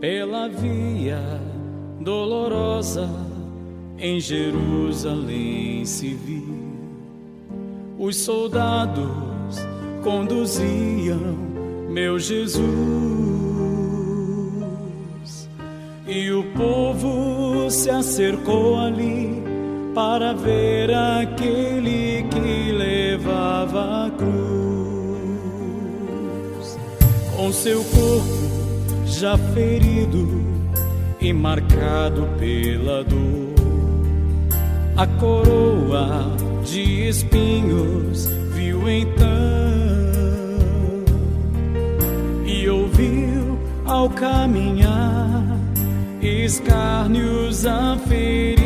pela via dolorosa em Jerusalém se viu. Os soldados conduziam meu Jesus e o povo se acercou ali para ver aquele que levava a cruz com seu corpo já ferido e marcado pela dor. A coroa de espinhos viu então e ouviu ao caminhar escárnios a ferir-lhe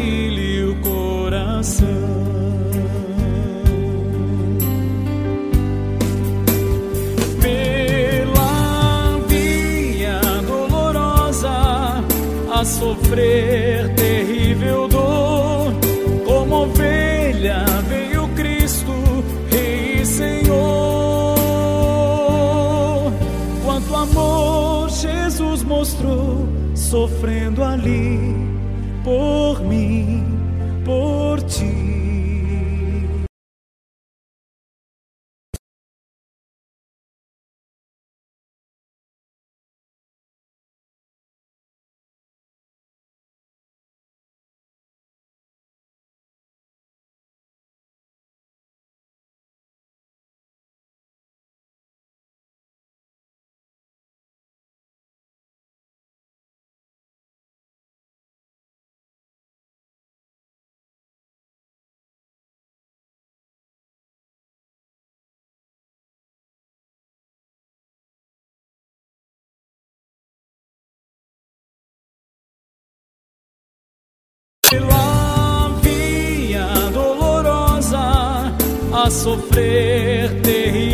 sofrer terrível dor. Como ovelha veio Cristo, Rei e Senhor. Quanto amor Jesus mostrou, sofrendo ali pela via dolorosa a sofrer terrível